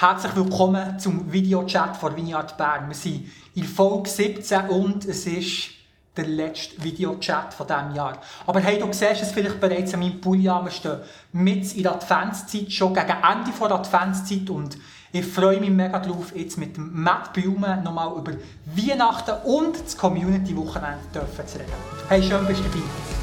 Herzlich willkommen zum Videochat von Vineyard Bern. Wir sind in Folge 17 und es ist der letzte Videochat von diesem Jahr. Aber hey, du siehst es vielleicht bereits an meinem Pulli an. Wir stehen mit in der Adventszeit, schon gegen Ende der Adventszeit und ich freue mich mega drauf, jetzt mit Matt Blumen nochmal über Weihnachten und das Community-Wochenende zu reden. Hey, schön bist du dabei.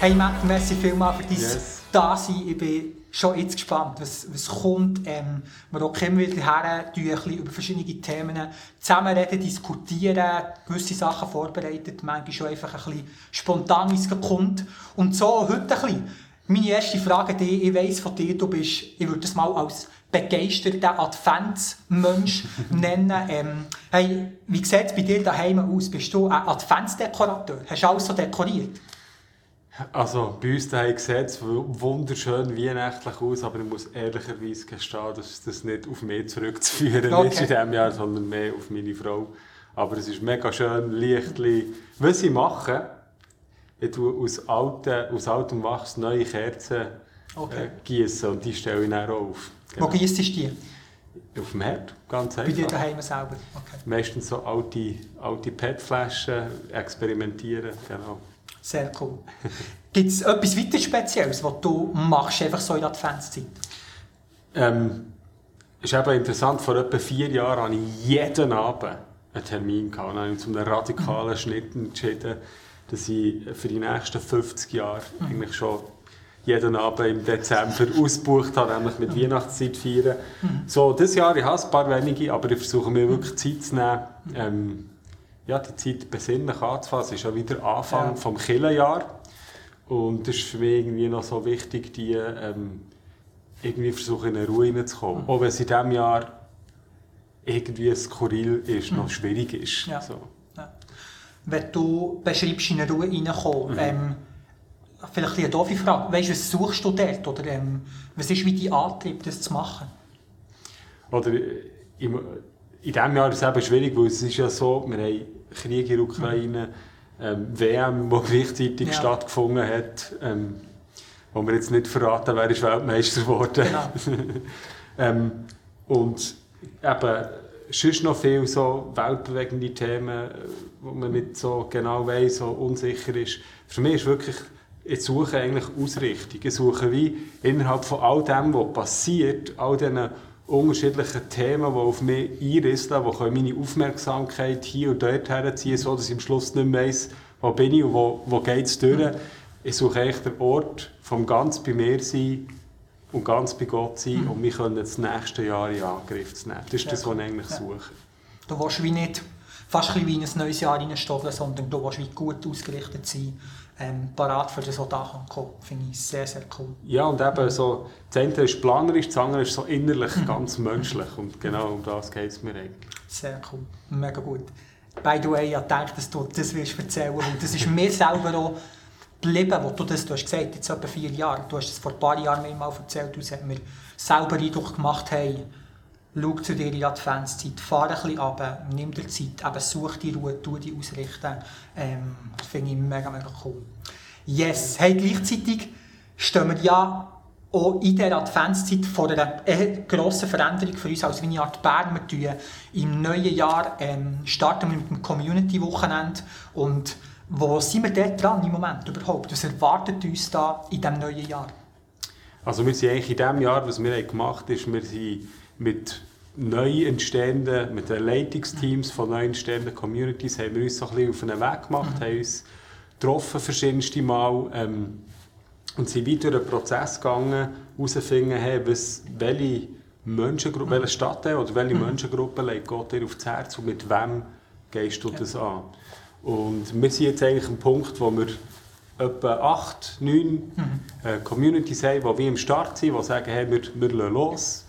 Hey merci vielmals für dein yes. Dasein. Ich bin schon jetzt gespannt, was, was kommt. Ähm, wir auch immer wieder her, bisschen über verschiedene Themen zusammenreden, diskutieren, gewisse Sachen vorbereitet, manchmal schon einfach ein bisschen spontan, wie es kommt. Und so heute ein bisschen. Meine erste Frage, die ich weiss von dir, du bist, ich würde das mal als begeisterter Adventsmensch nennen. Ähm, hey, wie sieht es bei dir daheim aus? Bist du ein Adventsdekorateur? Hast du alles so dekoriert? Also, bei uns daheim sieht es wunderschön weihnachtlich aus, aber ich muss ehrlicherweise gestehen, dass das nicht auf mich zurückzuführen okay. ist in diesem Jahr, sondern mehr auf meine Frau. Aber es ist mega schön, Lichtli. Was ich mache, ich tue aus, alten, aus altem Wachs neue Kerzen okay. äh, gießen und die stelle ich dann auf. Genau. Wo gießt du die? Auf dem Herd, ganz einfach. Bei dir daheim selber? Okay. Meistens so alte, alte PET-Flaschen experimentieren, genau. Sehr cool. Gibt es etwas weiter Spezielles, was du machst, einfach so in der Adventszeit? Ähm, ist eben interessant, vor etwa vier Jahren hatte ich jeden Abend einen Termin. Gehabt. Dann habe ich zu einem radikalen. Schnitt entschieden, dass ich für die nächsten 50 Jahre eigentlich schon jeden Abend im Dezember ausgebucht habe, nämlich mit. Weihnachtszeit feiern. Mhm. So, dieses Jahr, ich habe ein paar wenige, aber ich versuche mir wirklich Zeit zu nehmen, ähm, ja, die Zeit besinnlich anzufangen. Es ist ja wieder Anfang ja. vom Killenjahr. Und das ist für mich irgendwie noch so wichtig, die ähm, irgendwie versuchen, in eine Ruhe reinzukommen. Mhm. Auch wenn es in diesem Jahr irgendwie skurril ist, mhm. noch schwierig ist. Ja. So. Ja. Wenn du beschreibst, in eine Ruhe reinkommen, mhm. ähm, vielleicht eine doofe Frage, weißt, was suchst du dort? Oder ähm, was ist wie dein Antrieb, das zu machen? Oder, äh, in, in diesem Jahr ist es eben schwierig, weil es ist ja so, wir haben Krieg in der Ukraine, ähm, WM, die gleichzeitig ja. stattgefunden hat, ähm, wo wir jetzt nicht verraten, wer ist Weltmeister geworden. Genau. ähm, und eben, sonst noch viele so weltbewegende Themen, wo man nicht so genau weiß, so unsicher ist. Für mich ist wirklich, ich suche eigentlich Ausrichtung. Ich suche wie innerhalb von all dem, was passiert, all diesen unterschiedlichen Themen, die auf mich einrisseln, die meine Aufmerksamkeit hier und dort herziehen, so dass ich am Schluss nicht mehr weiss, wo bin ich und wo, wo geht es durch. Ich suche eigentlich den Ort vom ganz bei mir sein und ganz bei Gott sein mhm. und wir können das nächste Jahr in Angriff zu nehmen. Das ist das, was ich eigentlich suche. Du willst wie nicht fast wie in ein neues Jahr reinstoppen, sondern du willst wie gut ausgerichtet sein ähm, parat für das, was da kommen Finde ich sehr, sehr cool. Ja, und eben so, das eine ist planerisch, das andere ist so innerlich mhm. ganz menschlich. Und genau um das geht es mir eigentlich. Sehr cool, mega gut. By the way, ich dachte, dass du das willst erzählen. Und das ist mir selber auch geblieben, wo du das du hast gesagt jetzt etwa vier Jahre. Du hast es vor ein paar Jahren mir mal erzählt, du hast mir selber Eindruck gemacht, hey, schau zu dir in die Adventszeit, fahr ein bisschen runter, nimm dir Zeit, eben such die Ruhe, tu die ausrichten. Ähm, das finde ich mega, mega cool. Yes, hey, gleichzeitig stehen wir ja auch in der Adventszeit vor einer grossen Veränderung für uns als Vineyard Bern. Wir im neuen Jahr ähm, starten wir mit dem Community-Wochenende und wo sind wir dort dran im Moment überhaupt? Was erwartet uns da in diesem neuen Jahr? Also wir sind eigentlich in diesem Jahr, was wir gemacht haben, ist, wir sind mit neu entstehenden, mit den Leitungsteams von neu entstehenden Communities, haben wir uns so ein bisschen auf einen Weg gemacht, mhm. haben uns getroffen verschiedenste Mal ähm, und sind wieder einen Prozess gegangen, herauszufinden, hey, was, welche Menschengruppe, mhm. welche Stadt oder welche mhm. Menschengruppe legt Gott dir aufs Herz und mit wem gehst du das an? Und wir sind jetzt eigentlich am Punkt, wo wir etwa acht, neun äh, Communities haben, die wie im Start sind, die sagen, hey, wir, wir lassen los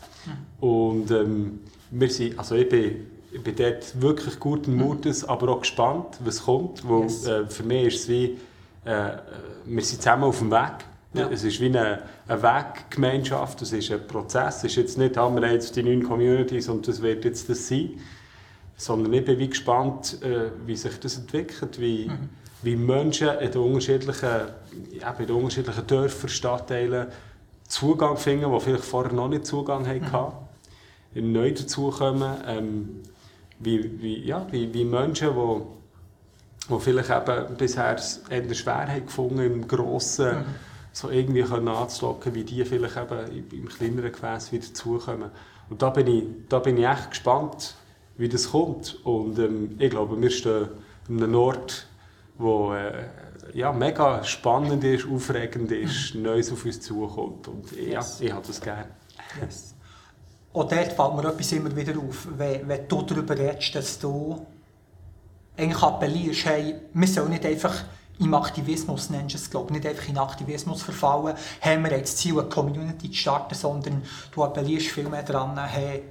und ähm, wir sind, also ich bin, ich bin dort wirklich guten Mutes, aber auch gespannt, was kommt. Weil, yes. äh, für mich ist es wie, äh, wir sind zusammen auf dem Weg. Ja. Es ist wie eine, eine Weggemeinschaft, es ist ein Prozess. Es ist jetzt nicht, haben wir jetzt die neuen Communities und das wird jetzt das sein. sondern ich bin wie gespannt, äh, wie sich das entwickelt, wie, mhm. wie Menschen in den unterschiedlichen, eben in den unterschiedlichen Dörfern, Stadtteilen Zugang finden, die vielleicht vorher noch nicht Zugang hatten, mhm. Neu dazukommen, ähm, wie, wie, ja, wie, wie Menschen, die die vielleicht eben bisher eher schwer haben gefunden im Grossen, mhm. so irgendwie können anzulocken, wie die vielleicht eben im kleineren Gefäß wieder dazukommen. Und da bin ich, da bin ich echt gespannt, wie das kommt. Und ähm, ich glaube, wir stehen an einem Ort, wo äh, ja, mega spannend ist, aufregend ist, mhm. Neues auf uns zukommt. Und ja, yes. ich habe das gerne. Yes. Auch dort fällt mir etwas immer wieder auf, wenn, wenn du darüber redest, dass du eigentlich appellierst, hey, wir sollen nicht einfach im Aktivismus, nennst du es, glaube nicht einfach in Aktivismus verfallen, haben wir jetzt das Ziel, eine Community zu starten, sondern du appellierst viel mehr daran, hey,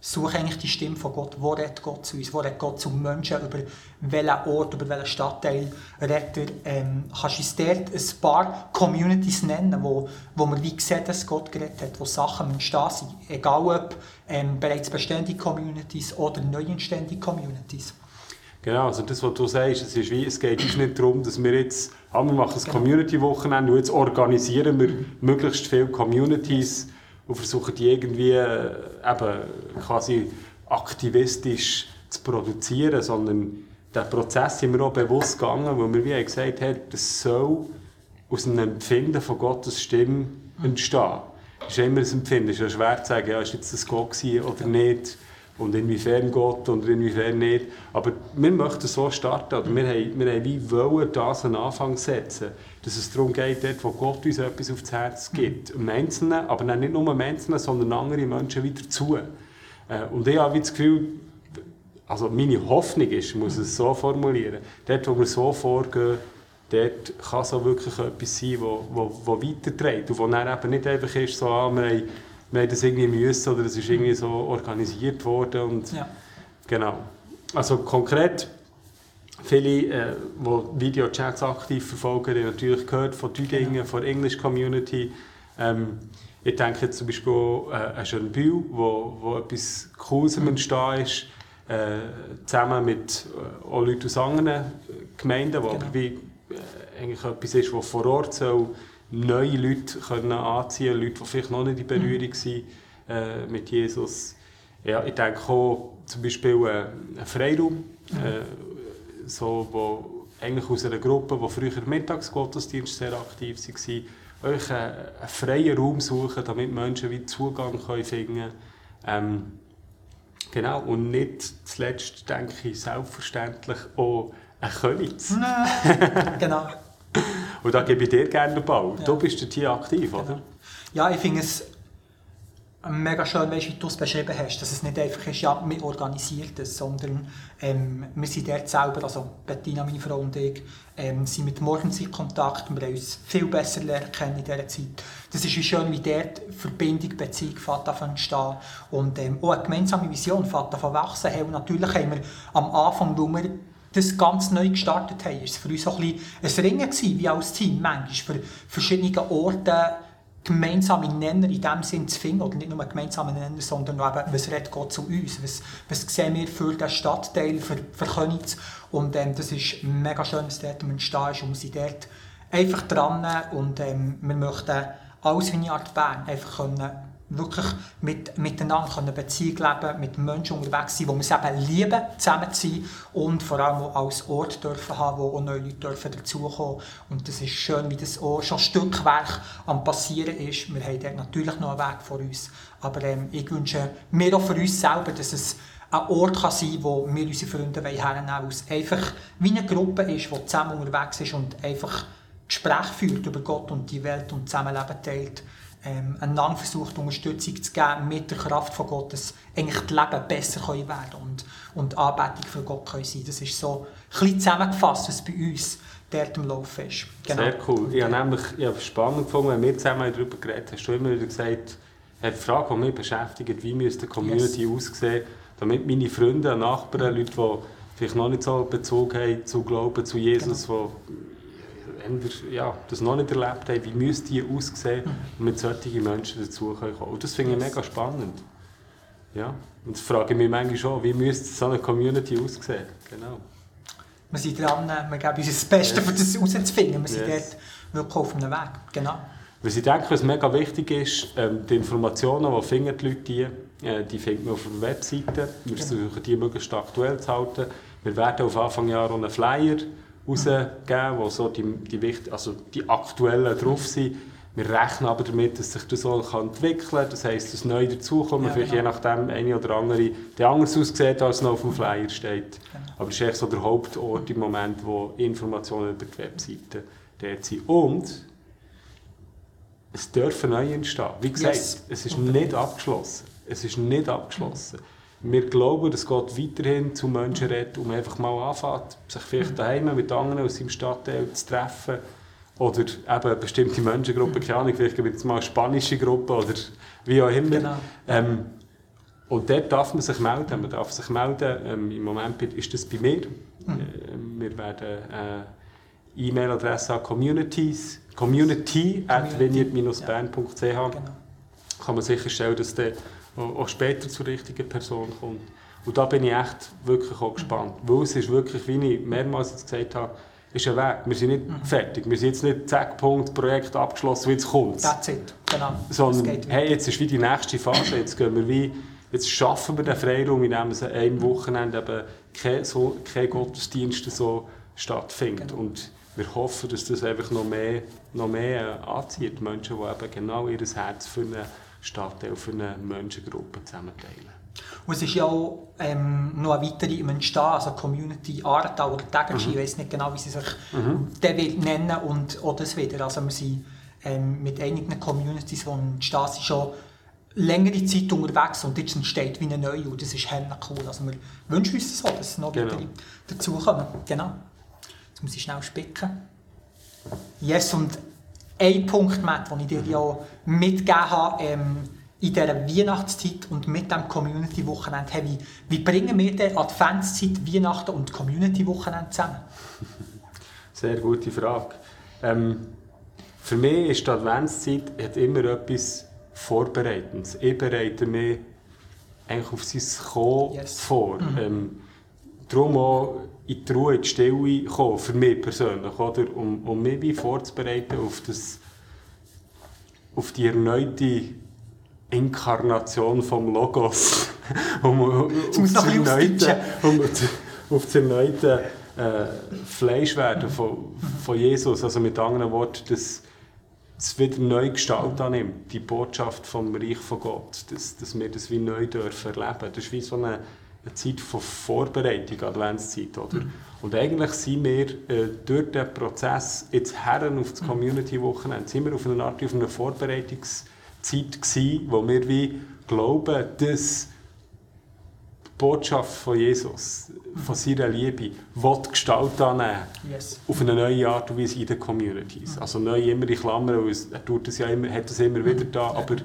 such eigentlich die Stimme von Gott. Wo redet Gott zu uns? Wo redet Gott zu Menschen? Über welchen Ort, über welchen Stadtteil redet er? Ähm, kannst du uns dort ein paar Communities nennen, wo, wo man wie sieht, dass Gott geredet hat, wo Sachen entstehen sind? Egal ob ähm, bereits bestehende Communities oder neu entstehende Communities. Genau, also das, was du sagst, es, ist wie, es geht uns nicht darum, dass wir jetzt, ah, wir machen ein genau. Community-Wochenende und jetzt organisieren wir möglichst viele Communities und versuchen die irgendwie äh, eben quasi aktivistisch zu produzieren, sondern der Prozess sind wir auch bewusst gegangen, weil wir wie gesagt haben, das soll aus einem Empfinden von Gottes Stimme entstehen. Es ist immer ein Empfinden, es ist schwer zu sagen, ja, ist jetzt das Gott oder nicht und inwiefern Gott und inwiefern nicht. Aber wir möchten so starten, oder wir haben, wir haben wie wollen das einen Anfang setzen, dass es darum geht, dort, wo Gott uns etwas aufs Herz gibt, im Einzelnen, aber nicht nur im Einzelnen, sondern andere Menschen wieder zu. Äh, und ich habe das Gefühl, also meine Hoffnung ist, ich muss es so formulieren, dort, wo wir so vorgehen, dort kann so wirklich etwas sein, das weiterträgt und wo dann eben nicht einfach ist, so, ah, wir haben wir haben das irgendwie müssen oder es ist irgendwie so organisiert worden und ja. genau. Also konkret, viele, äh, die Videochats aktiv verfolgen, haben natürlich gehört von Düdingen, genau. von der English Community. Ähm, ich denke jetzt zum Beispiel auch, äh, an Schönbühl, wo, wo etwas Cooles mhm. entstehen ist, äh, zusammen mit äh, auch Leuten aus anderen Gemeinden, wo genau. aber wie, äh, eigentlich etwas ist, was vor Ort soll neue Leute können anziehen Leute, die vielleicht noch nicht in Berührung mhm. sind äh, mit Jesus. Ja, ich denke auch zum Beispiel äh, ein Freiraum, mhm. äh, so, wo eigentlich aus einer Gruppe, die früher Mittagsgottesdienst sehr aktiv war, euch einen, einen freien Raum suchen, damit Menschen wieder Zugang können finden können. Ähm, genau, und nicht zuletzt, denke ich, selbstverständlich auch ein Königs. genau. Und da gebe ich dir gerne den Ball. Ja. Du bist hier aktiv, oder? Genau. Ja, ich finde es mega schön, wie du es beschrieben hast, dass es nicht einfach ist, ja, wir organisieren das, sondern ähm, wir sind dort selber, also Bettina, meine Frau und ich, ähm, sind mit Morgens in Kontakt, wir haben uns viel besser lernen kennen in dieser Zeit. Das ist wie schön, wie dort Verbindung, Beziehung fährt davon entstehen und ähm, auch eine gemeinsame Vision fährt davon wachsen. Hey, und natürlich haben wir am Anfang, wo wir das ganz neu gestartet haben, war es für uns auch ein, ein Ringen gewesen, wie als Team, manchmal für verschiedene Orte gemeinsame Nenner in dem Sinn zu finden, oder nicht nur gemeinsame Nenner, sondern auch was redet Gott zu uns, was, was sehen wir für den Stadtteil, für, für Königs und ähm, das ist mega schön, dass dort entstehen ist und wir sind dort einfach dran. Und ähm, wir möchten als Vineyard Bern einfach können wirklich mit, miteinander eine Beziehung leben, mit Menschen unterwegs sein, wo wir es eben lieben, zusammen zu sein und vor allem auch als Ort dürfen haben, wo auch neue Leute dürfen dazukommen. Und das ist schön, wie das auch schon Stückwerk am passieren ist. Wir haben dort natürlich noch einen Weg vor uns, aber ähm, ich wünsche mir auch für uns selber, dass es ein Ort kann sein wo wir unsere Freunde hernehmen wollen, wo es einfach wie eine Gruppe ist, die zusammen unterwegs ist und einfach Gespräche führt über Gott und die Welt und Zusammenleben teilt ähm, einander versucht, Unterstützung zu geben mit der Kraft von Gott, dass eigentlich das Leben besser können werden und, und Anbetung für Gott können sein Das ist so ein bisschen zusammengefasst, was bei uns dort im Laufen ist. Genau. Sehr cool. Ich habe nämlich ich habe spannend gefunden, wenn wir zusammen darüber geredet haben, hast du immer wieder gesagt, die Frage, die mich beschäftigt, wie müsste die Community yes. aussehen, damit meine Freunde, Nachbarn, Leute, die vielleicht noch nicht so Bezug haben zu Glauben, zu Jesus, genau ja, das noch nicht erlebt haben, wie müsste die aussehen, mhm. und mit solchen Menschen dazu kommen. Und das finde ich mega spannend. ja, und das frage ich mich manchmal schon, wie müsste so eine Community aussehen? Genau. Wir sind dran, wir geben uns das Beste, um das herauszufinden. Wir sind Yes. dort wirklich auf einem Weg. Genau. Was ich denke, was mega wichtig ist, ähm, die Informationen, die finden die Leute, die, äh, die finden wir auf der Webseite. Wir versuchen, die möglichst aktuell zu halten. Wir werden auf Anfang Jahr einen Flyer rausgeben, wo so die, die, wichtig, also die aktuellen drauf sind. Wir rechnen aber damit, dass sich das so entwickeln kann. Das heisst, dass neu dazukommen, Ja, vielleicht genau. je nachdem eine oder andere, der anders aussieht, als noch auf dem Flyer steht. Genau. Aber es ist echt so der Hauptort im Moment, wo Informationen über die Webseite dort sind. Und es dürfen neu entstehen. Wie gesagt, Yes. es ist nicht abgeschlossen. Es ist nicht abgeschlossen. Wir glauben, es geht weiterhin zu Menschen reden, um einfach mal anfängt, sich vielleicht daheim mit anderen aus seinem Stadtteil zu treffen. Oder eben eine bestimmte Menschengruppe, keine Ahnung, vielleicht gibt es mal eine spanische Gruppe oder wie auch immer. Genau. Ähm, und dort darf man sich melden. Man darf sich melden. Ähm, Im Moment ist das bei mir. Ähm, wir werden äh, E-Mail-Adresse an Communities, community at vineyard-bern.ch Genau. kann man sicherstellen, dass der auch später zur richtigen Person kommt. Und da bin ich echt wirklich auch gespannt. Weil es ist wirklich, wie ich mehrmals jetzt gesagt habe, ist ein Weg. Wir sind nicht fertig. Wir sind jetzt nicht zack, Punkt, Projekt abgeschlossen, jetzt kommt es. That's it. Genau. Sondern, hey, jetzt ist wie die nächste Phase. Jetzt gehen wir wie, jetzt schaffen wir den Freiraum, indem es an einem Wochenende eben kein, so, kein Gottesdienst so stattfindet. Genau. Und wir hoffen, dass das einfach noch mehr, noch mehr anzieht. Menschen, die eben genau ihr Herz für eine Stadtteil, für eine Menschengruppe zusammenteilen. Und es ist ja auch ähm, noch eine weitere im Entstehen, also Community Aartal oder Tegernschi, ich weiß nicht genau, wie sie sich will nennen und auch das wieder. Also wir sind ähm, mit einigen Communities, die entstehen, sind schon längere Zeit unterwegs und jetzt entsteht wie eine neue und das ist hella cool. Also wir wünschen uns das so, dass noch Genau. weitere dazukommen. Genau. Jetzt muss ich schnell spicken. Yes, und ein Punkt, Matt, den ich dir ja mitgegeben habe, ähm, in dieser Weihnachtszeit und mit dem Community-Wochenende, hey, wie, wie bringen wir die Adventszeit, Weihnachten und Community-Wochenende zusammen? Sehr gute Frage. Ähm, für mich ist die Adventszeit hat immer etwas Vorbereitendes. Ich bereite mich eigentlich auf sein Kommen Yes. vor. Ähm, darum auch in die Ruhe, in die Stille kommen, für mich persönlich, oder? Um, um mich wie vorzubereiten auf, das, auf die erneute Inkarnation vom Logos. um, um, Jetzt muss auf das erneute- um, auf das erneute äh, Fleischwerden von, von Jesus. Also mit anderen Worten, dass es wieder neu Gestalt annimmt, die Botschaft vom Reich von Gott, dass, dass wir das wie neu dürfen erleben. Das ist wie so eine, eine Zeit von Vorbereitung, Adventszeit. Oder? Und eigentlich sind wir äh, durch den Prozess jetzt Herren auf das Community-Wochenende, sind wir auf eine Art auf einer Vorbereitungszeit gewesen, wo wir wie glauben, dass die Botschaft von Jesus, von seiner Liebe, will Gestalt annehmen Yes. auf eine neue Art und Weise in den Communities. Also neu immer in Klammern, er tut es ja immer, hat es immer wieder da, aber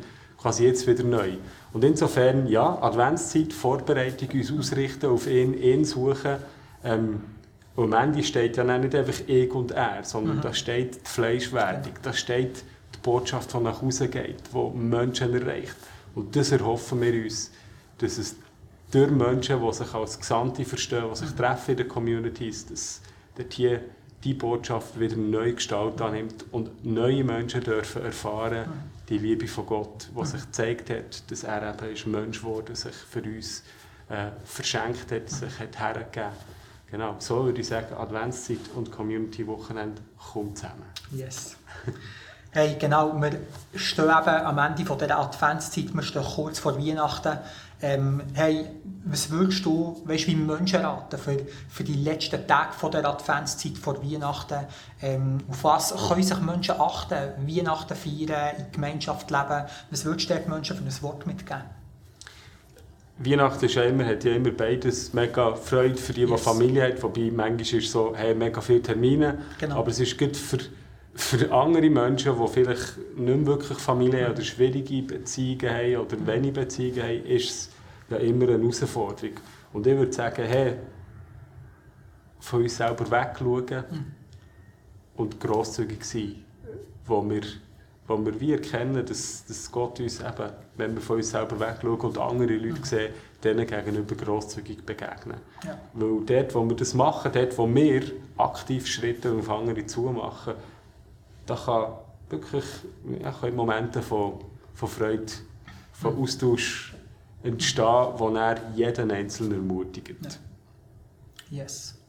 quasi jetzt wieder neu. Und insofern, ja, Adventszeit, Vorbereitung, uns ausrichten auf ihn, ihn suchen. Ähm, und am Ende steht ja nicht einfach ich und er, sondern da steht die Fleischwerdung, da steht die Botschaft, die nach Hause geht, die Menschen erreicht. Und das erhoffen wir uns, dass es durch Menschen, die sich als Gesandte verstehen, die sich treffen in den Communities, dass dort hier die Botschaft wieder neue Gestalt annimmt und neue Menschen dürfen erfahren, die Liebe von Gott, die sich gezeigt hat, dass er eben ist Mensch geworden, sich für uns äh, verschenkt hat, sich hat hergegeben. Genau, so würde ich sagen, Adventszeit und Community-Wochenende kommen zusammen. Yes. Hey, genau, wir stehen eben am Ende von dieser Adventszeit, wir stehen kurz vor Weihnachten. Ähm, hey, was würdest du, weißt, wie Menschen raten für, für die letzten Tage von der Adventszeit vor Weihnachten? Ähm, auf was können sich Menschen achten? Weihnachten feiern, in Gemeinschaft leben? Was würdest du den Menschen für ein Wort mitgeben? Weihnachten ist ja immer, hat ja immer beides mega Freude für die, die Yes. Familie haben. Wobei manchmal ist es so, hey, mega viele Termine. Genau. Aber es ist gut für, für andere Menschen, die vielleicht nicht wirklich Familie oder schwierige Beziehungen haben oder wenig Beziehungen haben, ist es ja immer eine Herausforderung. Und ich würde sagen, hey, von uns selber wegschauen und grosszügig sein, wo wir wo wir wie erkennen, dass, dass Gott uns eben, wenn wir von uns selber wegschauen und andere Leute mhm. sehen, denen gegenüber grosszügig begegnen. Ja. Weil dort, wo wir das machen, dort, wo wir aktiv Schritte auf andere zumachen, da kann wirklich ja, können Momente von, von Freude, von mhm. Austausch entstehen, wo er jeden Einzelnen ermutigt. Ja. Yes.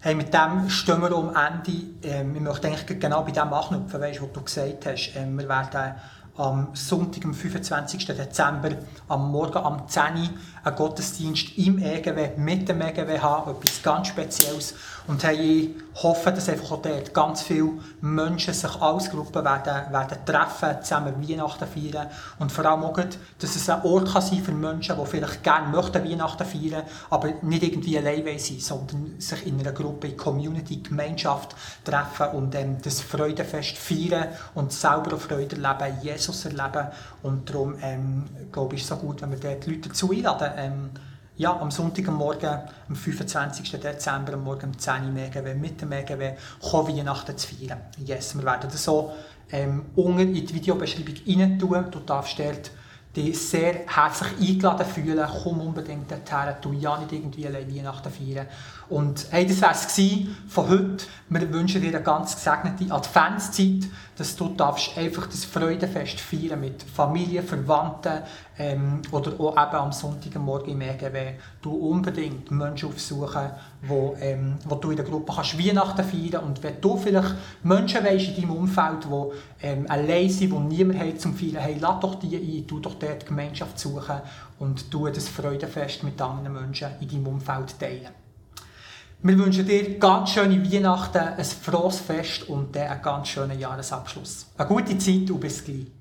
Hey, mit dem stehen wir am Ende. Ähm, ich möchte eigentlich genau bei dem anknüpfen, weißt, was du gesagt hast. Ähm, wir werden am Sonntag, am 25. Dezember, am Morgen am 10 Uhr einen Gottesdienst im EGW, mit dem EGW haben, etwas ganz Spezielles. Und ich hoffe, dass einfach auch dort ganz viele Menschen sich als Gruppe werden, werden treffen, zusammen Weihnachten feiern. Und vor allem auch, dass es ein Ort kann sein für Menschen, die vielleicht gerne möchten Weihnachten feiern, aber nicht irgendwie allein sein, sondern sich in einer Gruppe, Community, Gemeinschaft treffen und ähm, das Freudenfest feiern und selber Freude erleben, Jesus erleben. Und darum, ähm, glaube ich, ist es so gut, wenn wir dort die Leute dazu einladen, ähm, ja, am Sonntagmorgen, am 25. Dezember, am Morgen um 10 Uhr MEGW, mit dem MEGW, kommen Weihnachten zu feiern. Yes, wir werden das so ähm, unten in die Videobeschreibung rein tun. Du darfst dort dich sehr herzlich eingeladen fühlen. Komm unbedingt dorthin, tu ja nicht irgendwie allein Weihnachten feiern. Und hey, das war es von heute. Wir wünschen dir eine ganz gesegnete Adventszeit, dass du darfst einfach das Freudenfest feiern mit Familie, Verwandten ähm, oder auch eben am Sonntagmorgen im EGW. Du unbedingt Menschen aufsuchen, wo, ähm, wo du in der Gruppe kannst Weihnachten feiern und wenn du vielleicht Menschen weißt in deinem Umfeld, die ähm, allein sind, die niemand hat zum Feiern, hey, lad doch die ein, tu doch dort die Gemeinschaft suchen und tu das Freudenfest mit anderen Menschen in deinem Umfeld teilen. Wir wünschen dir ganz schöne Weihnachten, ein frohes Fest und einen ganz schönen Jahresabschluss. Eine gute Zeit und bis gleich.